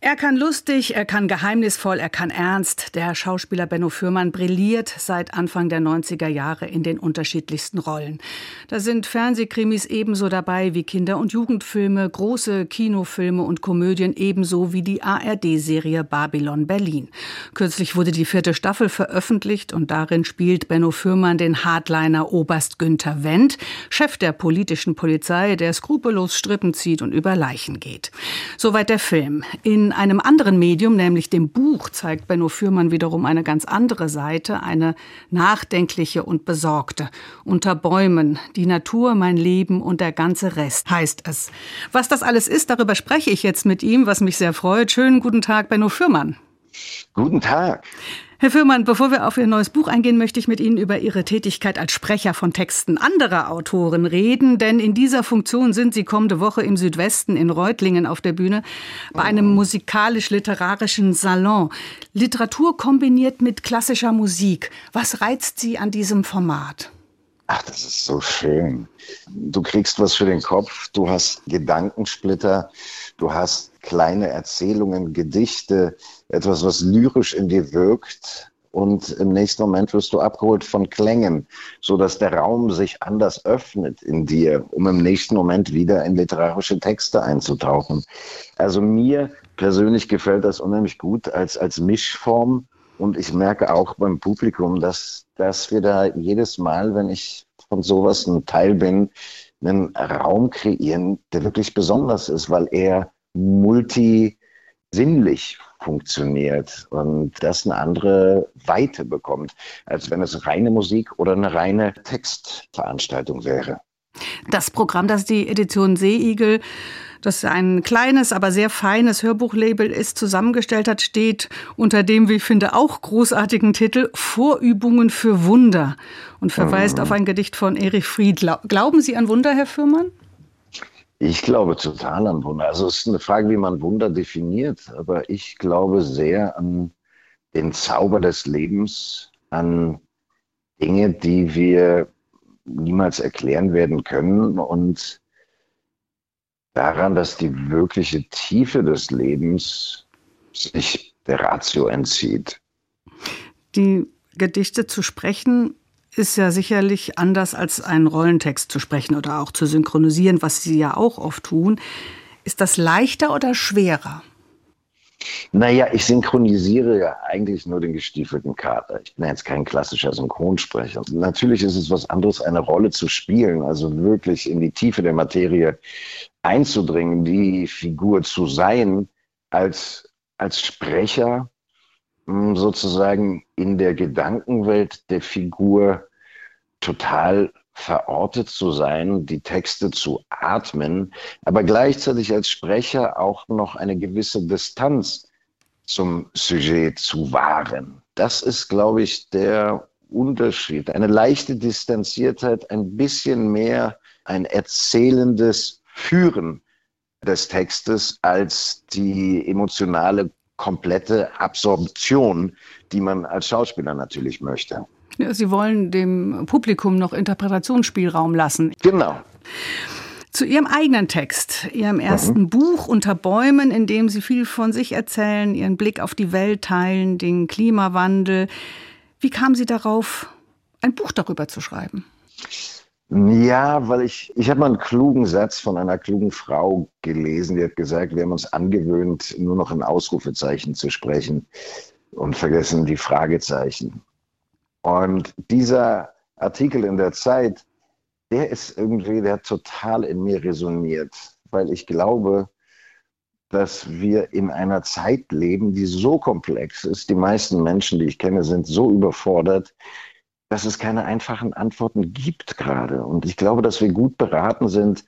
Er kann lustig, er kann geheimnisvoll, er kann ernst. Der Schauspieler Benno Fürmann brilliert seit Anfang der 90er Jahre in den unterschiedlichsten Rollen. Da sind Fernsehkrimis ebenso dabei wie Kinder- und Jugendfilme, große Kinofilme und Komödien ebenso wie die ARD-Serie Babylon Berlin. Kürzlich wurde die vierte Staffel veröffentlicht und darin spielt Benno Fürmann den Hardliner Oberst Günther Wendt, Chef der politischen Polizei, der skrupellos Strippen zieht und über Leichen geht. Soweit der Film. In in einem anderen Medium, nämlich dem Buch, zeigt Benno Fürmann wiederum eine ganz andere Seite, eine nachdenkliche und besorgte. Unter Bäumen, die Natur, mein Leben und der ganze Rest heißt es. Was das alles ist, darüber spreche ich jetzt mit ihm, was mich sehr freut. Schönen guten Tag, Benno Fürmann. Guten Tag. Herr Fürmann, bevor wir auf Ihr neues Buch eingehen, möchte ich mit Ihnen über Ihre Tätigkeit als Sprecher von Texten anderer Autoren reden, denn in dieser Funktion sind Sie kommende Woche im Südwesten in Reutlingen auf der Bühne bei einem musikalisch-literarischen Salon. Literatur kombiniert mit klassischer Musik. Was reizt Sie an diesem Format? Ach, das ist so schön. Du kriegst was für den Kopf, du hast Gedankensplitter, du hast kleine Erzählungen, Gedichte, etwas, was lyrisch in dir wirkt. Und im nächsten Moment wirst du abgeholt von Klängen, so dass der Raum sich anders öffnet in dir, um im nächsten Moment wieder in literarische Texte einzutauchen. Also mir persönlich gefällt das unheimlich gut als, als Mischform. Und ich merke auch beim Publikum, dass, dass wir da jedes Mal, wenn ich von sowas ein Teil bin, einen Raum kreieren, der wirklich besonders ist, weil er multisinnlich funktioniert und das eine andere Weite bekommt, als wenn es reine Musik oder eine reine Textveranstaltung wäre. Das Programm, das die Edition Seeigel, das ein kleines, aber sehr feines Hörbuchlabel ist, zusammengestellt hat, steht unter dem, wie ich finde, auch großartigen Titel Vorübungen für Wunder und verweist mhm. auf ein Gedicht von Erich Fried. Glauben Sie an Wunder, Herr Fürmann? Ich glaube total an Wunder. Also es ist eine Frage, wie man Wunder definiert. Aber ich glaube sehr an den Zauber des Lebens, an Dinge, die wir niemals erklären werden können und daran, dass die wirkliche Tiefe des Lebens sich der Ratio entzieht. Die Gedichte zu sprechen ist ja sicherlich anders als einen Rollentext zu sprechen oder auch zu synchronisieren, was Sie ja auch oft tun. Ist das leichter oder schwerer? Naja, ich synchronisiere ja eigentlich nur den gestiefelten Kater. Ich bin jetzt kein klassischer Synchronsprecher. Natürlich ist es was anderes, eine Rolle zu spielen, also wirklich in die Tiefe der Materie einzudringen, die Figur zu sein, als, als Sprecher hm, sozusagen in der Gedankenwelt der Figur total verortet zu sein, die Texte zu atmen, aber gleichzeitig als Sprecher auch noch eine gewisse Distanz zum Sujet zu wahren. Das ist, glaube ich, der Unterschied. Eine leichte Distanziertheit, ein bisschen mehr ein erzählendes Führen des Textes als die emotionale komplette Absorption, die man als Schauspieler natürlich möchte. Sie wollen dem Publikum noch Interpretationsspielraum lassen. Genau. Zu Ihrem eigenen Text, Ihrem ersten mhm. Buch Unter Bäumen, in dem Sie viel von sich erzählen, Ihren Blick auf die Welt teilen, den Klimawandel. Wie kamen Sie darauf, ein Buch darüber zu schreiben? Ja, weil ich, ich habe mal einen klugen Satz von einer klugen Frau gelesen, die hat gesagt, wir haben uns angewöhnt, nur noch in Ausrufezeichen zu sprechen und vergessen die Fragezeichen. Und dieser Artikel in der Zeit, der ist irgendwie, der hat total in mir resoniert, weil ich glaube, dass wir in einer Zeit leben, die so komplex ist. Die meisten Menschen, die ich kenne, sind so überfordert, dass es keine einfachen Antworten gibt gerade. Und ich glaube, dass wir gut beraten sind,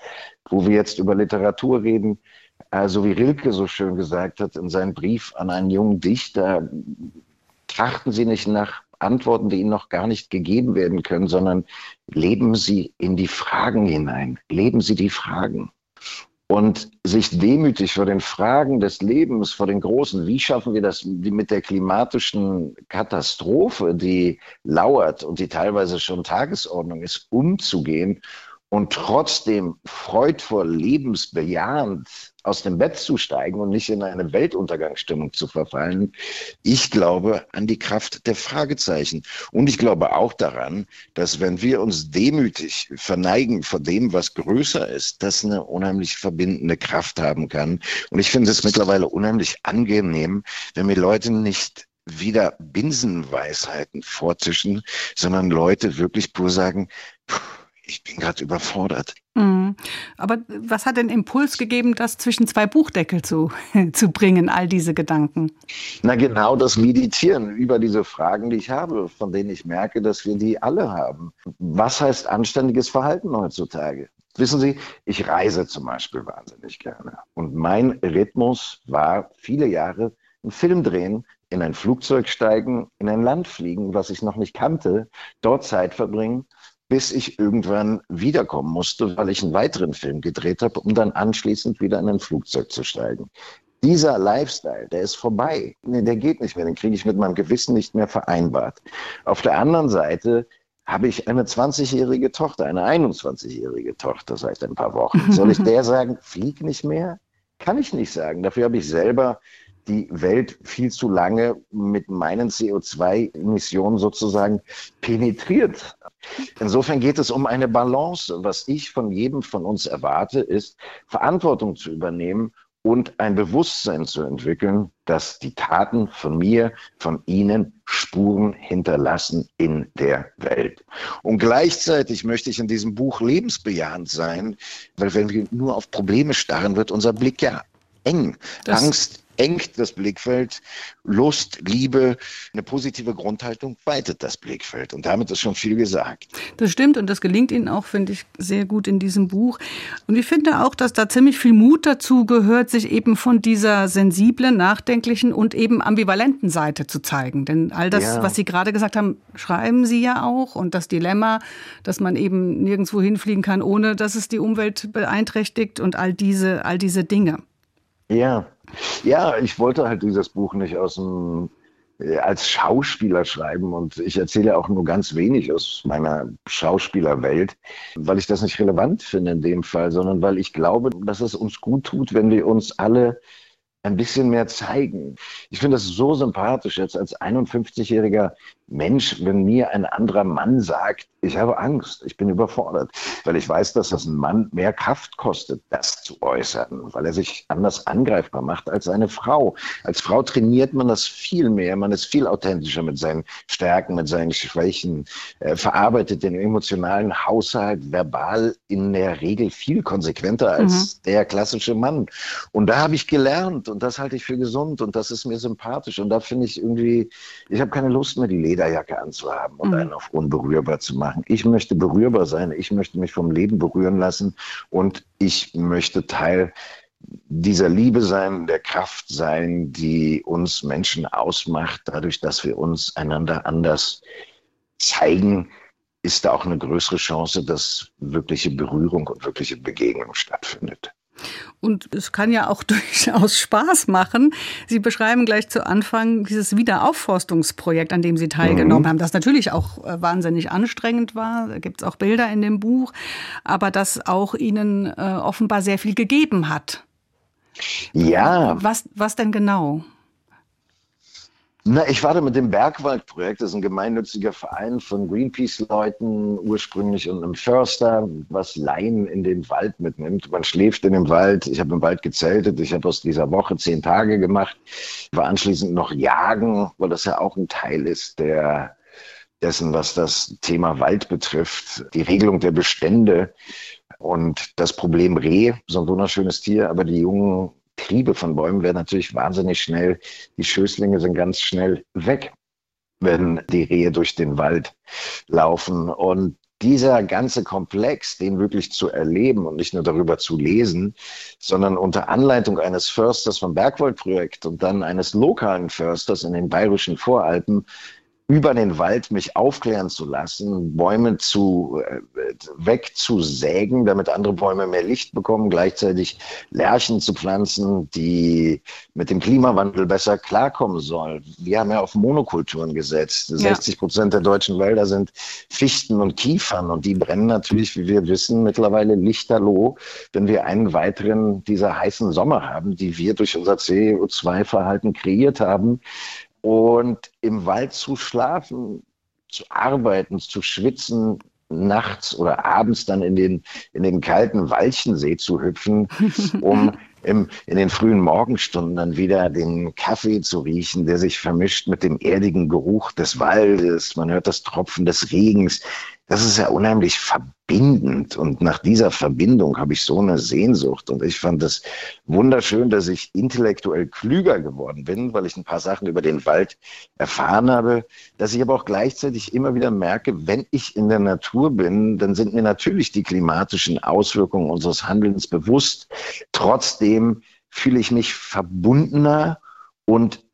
wo wir jetzt über Literatur reden, äh, so wie Rilke so schön gesagt hat in seinem Brief an einen jungen Dichter, trachten Sie nicht nach Antworten, die Ihnen noch gar nicht gegeben werden können, sondern leben Sie in die Fragen hinein. Leben Sie die Fragen. Und sich demütig vor den Fragen des Lebens, vor den großen, wie schaffen wir das mit der klimatischen Katastrophe, die lauert und die teilweise schon Tagesordnung ist, umzugehen und trotzdem freudvoll, lebensbejahend aus dem Bett zu steigen und nicht in eine Weltuntergangsstimmung zu verfallen. Ich glaube an die Kraft der Fragezeichen. Und ich glaube auch daran, dass wenn wir uns demütig verneigen vor dem, was größer ist, das eine unheimlich verbindende Kraft haben kann. Und ich finde es mittlerweile unheimlich angenehm, wenn mir Leute nicht wieder Binsenweisheiten vortischen, sondern Leute wirklich pur sagen, ich bin gerade überfordert. Mhm. Aber was hat den Impuls gegeben, das zwischen zwei Buchdeckel zu, zu bringen, all diese Gedanken? Na genau das Meditieren über diese Fragen, die ich habe, von denen ich merke, dass wir die alle haben. Was heißt anständiges Verhalten heutzutage? Wissen Sie, ich reise zum Beispiel wahnsinnig gerne. Und mein Rhythmus war viele Jahre einen Film drehen, in ein Flugzeug steigen, in ein Land fliegen, was ich noch nicht kannte, dort Zeit verbringen bis ich irgendwann wiederkommen musste, weil ich einen weiteren Film gedreht habe, um dann anschließend wieder in ein Flugzeug zu steigen. Dieser Lifestyle, der ist vorbei. Nee, der geht nicht mehr. Den kriege ich mit meinem Gewissen nicht mehr vereinbart. Auf der anderen Seite habe ich eine 20-jährige Tochter, eine 21-jährige Tochter seit ein paar Wochen. Soll ich der sagen, flieg nicht mehr? Kann ich nicht sagen. Dafür habe ich selber die Welt viel zu lange mit meinen CO2-Emissionen sozusagen penetriert. Insofern geht es um eine Balance. Was ich von jedem von uns erwarte, ist Verantwortung zu übernehmen und ein Bewusstsein zu entwickeln, dass die Taten von mir, von Ihnen Spuren hinterlassen in der Welt. Und gleichzeitig möchte ich in diesem Buch lebensbejahend sein, weil wenn wir nur auf Probleme starren, wird unser Blick ja eng. Das Angst engt das Blickfeld. Lust, Liebe, eine positive Grundhaltung weitet das Blickfeld. Und damit ist schon viel gesagt. Das stimmt und das gelingt Ihnen auch, finde ich, sehr gut in diesem Buch. Und ich finde auch, dass da ziemlich viel Mut dazu gehört, sich eben von dieser sensiblen, nachdenklichen und eben ambivalenten Seite zu zeigen. Denn all das, ja. was Sie gerade gesagt haben, schreiben Sie ja auch. Und das Dilemma, dass man eben nirgendwo hinfliegen kann, ohne dass es die Umwelt beeinträchtigt und all diese, all diese Dinge. Ja, ja, ich wollte halt dieses Buch nicht aus dem äh, als Schauspieler schreiben und ich erzähle auch nur ganz wenig aus meiner Schauspielerwelt, weil ich das nicht relevant finde in dem Fall, sondern weil ich glaube, dass es uns gut tut, wenn wir uns alle ein bisschen mehr zeigen. Ich finde das so sympathisch jetzt als 51-jähriger Mensch, wenn mir ein anderer Mann sagt, ich habe Angst, ich bin überfordert, weil ich weiß, dass das ein Mann mehr Kraft kostet, das zu äußern, weil er sich anders angreifbar macht als eine Frau. Als Frau trainiert man das viel mehr, man ist viel authentischer mit seinen Stärken, mit seinen Schwächen, äh, verarbeitet den emotionalen Haushalt verbal in der Regel viel konsequenter als mhm. der klassische Mann. Und da habe ich gelernt und das halte ich für gesund und das ist mir sympathisch und da finde ich irgendwie, ich habe keine Lust mehr, die Leder Lederjacke anzuhaben und mhm. einen auf unberührbar zu machen. Ich möchte berührbar sein, ich möchte mich vom Leben berühren lassen und ich möchte Teil dieser Liebe sein, der Kraft sein, die uns Menschen ausmacht, dadurch, dass wir uns einander anders zeigen, ist da auch eine größere Chance, dass wirkliche Berührung und wirkliche Begegnung stattfindet. Und es kann ja auch durchaus Spaß machen. Sie beschreiben gleich zu Anfang dieses Wiederaufforstungsprojekt, an dem Sie teilgenommen mhm. haben, das natürlich auch äh, wahnsinnig anstrengend war. Da gibt es auch Bilder in dem Buch, aber das auch Ihnen äh, offenbar sehr viel gegeben hat. Ja. Was, was denn genau? Na, ich war da mit dem Bergwaldprojekt, das ist ein gemeinnütziger Verein von Greenpeace-Leuten ursprünglich und einem Förster, was Laien in den Wald mitnimmt. Man schläft in dem Wald. Ich habe im Wald gezeltet. Ich habe aus dieser Woche zehn Tage gemacht. War anschließend noch jagen, weil das ja auch ein Teil ist der dessen, was das Thema Wald betrifft, die Regelung der Bestände und das Problem Reh, so ein wunderschönes Tier, aber die jungen Triebe von Bäumen werden natürlich wahnsinnig schnell, die Schößlinge sind ganz schnell weg, wenn die Rehe durch den Wald laufen. Und dieser ganze Komplex, den wirklich zu erleben und nicht nur darüber zu lesen, sondern unter Anleitung eines Försters vom Bergwaldprojekt und dann eines lokalen Försters in den bayerischen Voralpen über den Wald mich aufklären zu lassen, Bäume zu äh, wegzusägen, damit andere Bäume mehr Licht bekommen, gleichzeitig Lärchen zu pflanzen, die mit dem Klimawandel besser klarkommen sollen. Wir haben ja auf Monokulturen gesetzt. Ja. 60 Prozent der deutschen Wälder sind Fichten und Kiefern und die brennen natürlich, wie wir wissen, mittlerweile lichterloh, wenn wir einen weiteren dieser heißen Sommer haben, die wir durch unser CO2-Verhalten kreiert haben. Und im Wald zu schlafen, zu arbeiten, zu schwitzen, nachts oder abends dann in den, in den kalten Walchensee zu hüpfen, um im, in den frühen Morgenstunden dann wieder den Kaffee zu riechen, der sich vermischt mit dem erdigen Geruch des Waldes. Man hört das Tropfen des Regens das ist ja unheimlich verbindend. Und nach dieser Verbindung habe ich so eine Sehnsucht. Und ich fand es wunderschön, dass ich intellektuell klüger geworden bin, weil ich ein paar Sachen über den Wald erfahren habe, dass ich aber auch gleichzeitig immer wieder merke, wenn ich in der Natur bin, dann sind mir natürlich die klimatischen Auswirkungen unseres Handelns bewusst. Trotzdem fühle ich mich verbundener und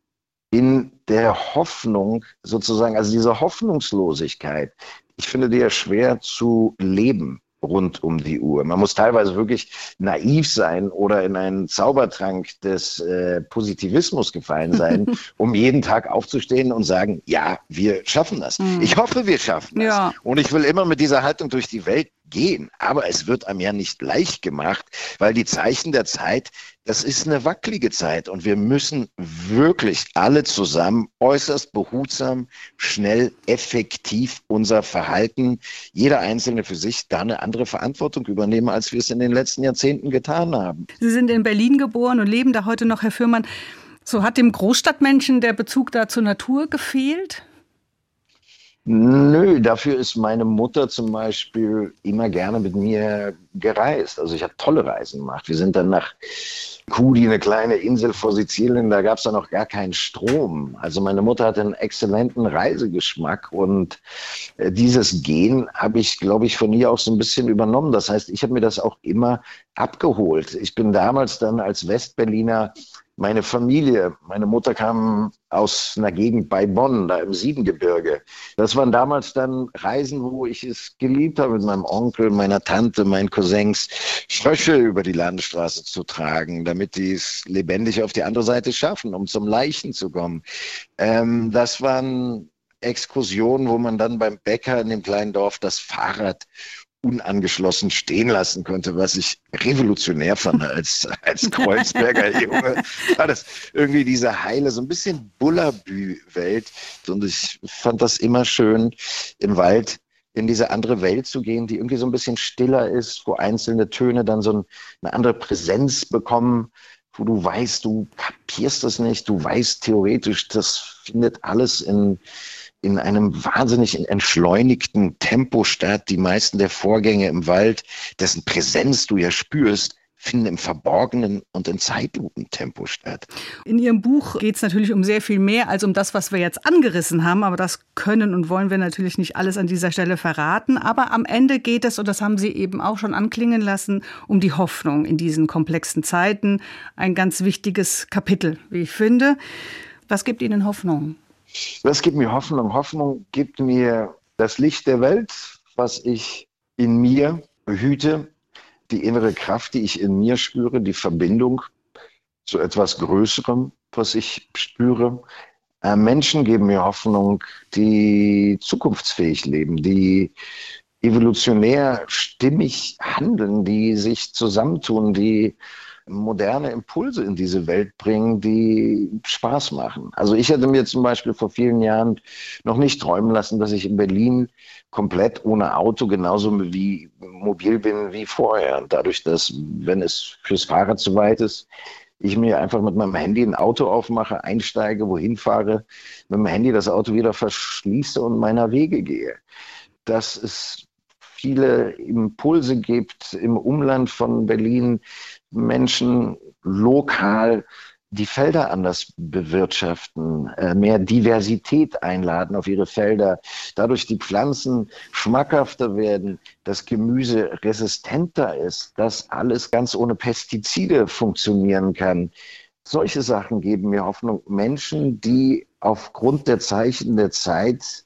in der Hoffnung sozusagen, also diese Hoffnungslosigkeit, ich finde die ja schwer zu leben rund um die Uhr. Man muss teilweise wirklich naiv sein oder in einen Zaubertrank des äh, Positivismus gefallen sein, um jeden Tag aufzustehen und sagen, ja, wir schaffen das. Mhm. Ich hoffe, wir schaffen das. Ja. Und ich will immer mit dieser Haltung durch die Welt gehen. Aber es wird einem ja nicht leicht gemacht, weil die Zeichen der Zeit, das ist eine wackelige Zeit und wir müssen wirklich alle zusammen äußerst behutsam, schnell, effektiv unser Verhalten, jeder Einzelne für sich, da eine andere Verantwortung übernehmen, als wir es in den letzten Jahrzehnten getan haben. Sie sind in Berlin geboren und leben da heute noch, Herr Fürmann. So hat dem Großstadtmenschen der Bezug da zur Natur gefehlt? Nö, dafür ist meine Mutter zum Beispiel immer gerne mit mir gereist. Also ich habe tolle Reisen gemacht. Wir sind dann nach Kudi, eine kleine Insel vor Sizilien, da gab es dann noch gar keinen Strom. Also meine Mutter hatte einen exzellenten Reisegeschmack und äh, dieses Gen habe ich, glaube ich, von ihr auch so ein bisschen übernommen. Das heißt, ich habe mir das auch immer abgeholt. Ich bin damals dann als Westberliner meine Familie, meine Mutter kam aus einer Gegend bei Bonn, da im Siebengebirge. Das waren damals dann Reisen, wo ich es geliebt habe, mit meinem Onkel, meiner Tante, meinen Cousins, Frösche über die Landstraße zu tragen, damit die es lebendig auf die andere Seite schaffen, um zum Leichen zu kommen. Ähm, das waren Exkursionen, wo man dann beim Bäcker in dem kleinen Dorf das Fahrrad unangeschlossen stehen lassen konnte, was ich revolutionär fand als, als Kreuzberger Junge. War das irgendwie diese heile, so ein bisschen Bullabü-Welt. Und ich fand das immer schön, im Wald in diese andere Welt zu gehen, die irgendwie so ein bisschen stiller ist, wo einzelne Töne dann so eine andere Präsenz bekommen, wo du weißt, du kapierst das nicht, du weißt theoretisch, das findet alles in, in einem wahnsinnig entschleunigten Tempo statt. Die meisten der Vorgänge im Wald, dessen Präsenz du ja spürst, finden im verborgenen und in Zeitlupentempo statt. In Ihrem Buch geht es natürlich um sehr viel mehr als um das, was wir jetzt angerissen haben, aber das können und wollen wir natürlich nicht alles an dieser Stelle verraten. Aber am Ende geht es, und das haben Sie eben auch schon anklingen lassen, um die Hoffnung in diesen komplexen Zeiten. Ein ganz wichtiges Kapitel, wie ich finde. Was gibt Ihnen Hoffnung? Das gibt mir Hoffnung. Hoffnung gibt mir das Licht der Welt, was ich in mir behüte, die innere Kraft, die ich in mir spüre, die Verbindung zu etwas Größerem, was ich spüre. Äh, Menschen geben mir Hoffnung, die zukunftsfähig leben, die evolutionär stimmig handeln, die sich zusammentun, die moderne Impulse in diese Welt bringen, die Spaß machen. Also ich hätte mir zum Beispiel vor vielen Jahren noch nicht träumen lassen, dass ich in Berlin komplett ohne Auto genauso wie mobil bin wie vorher. Und dadurch, dass, wenn es fürs Fahrrad zu weit ist, ich mir einfach mit meinem Handy ein Auto aufmache, einsteige, wohin fahre, mit dem Handy das Auto wieder verschließe und meiner Wege gehe. Dass es viele Impulse gibt im Umland von Berlin, Menschen lokal die Felder anders bewirtschaften, äh, mehr Diversität einladen auf ihre Felder, dadurch die Pflanzen schmackhafter werden, das Gemüse resistenter ist, dass alles ganz ohne Pestizide funktionieren kann. solche Sachen geben mir Hoffnung. Menschen, die aufgrund der Zeichen der Zeit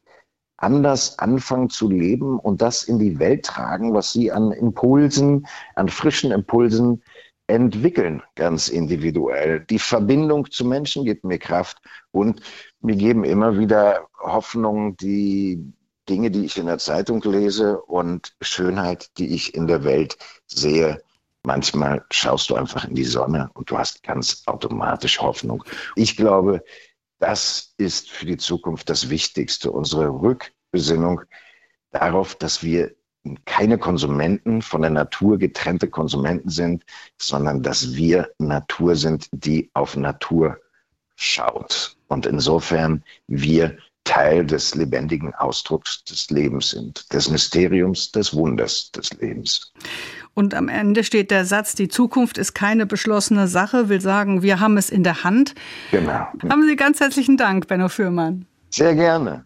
anders anfangen zu leben und das in die Welt tragen, was sie an Impulsen, an frischen Impulsen entwickeln, ganz individuell. Die Verbindung zu Menschen gibt mir Kraft und mir geben immer wieder Hoffnung, die Dinge, die ich in der Zeitung lese und Schönheit, die ich in der Welt sehe. Manchmal schaust du einfach in die Sonne und du hast ganz automatisch Hoffnung. Ich glaube, das ist für die Zukunft das Wichtigste, unsere Rückbesinnung darauf, dass wir keine Konsumenten, von der Natur getrennte Konsumenten sind, sondern dass wir Natur sind, die auf Natur schaut. Und insofern wir Teil des lebendigen Ausdrucks des Lebens sind, des Mysteriums, des Wunders des Lebens. Und am Ende steht der Satz, die Zukunft ist keine beschlossene Sache, will sagen, wir haben es in der Hand. Genau. Haben Sie ganz herzlichen Dank, Benno Fürmann. Sehr gerne.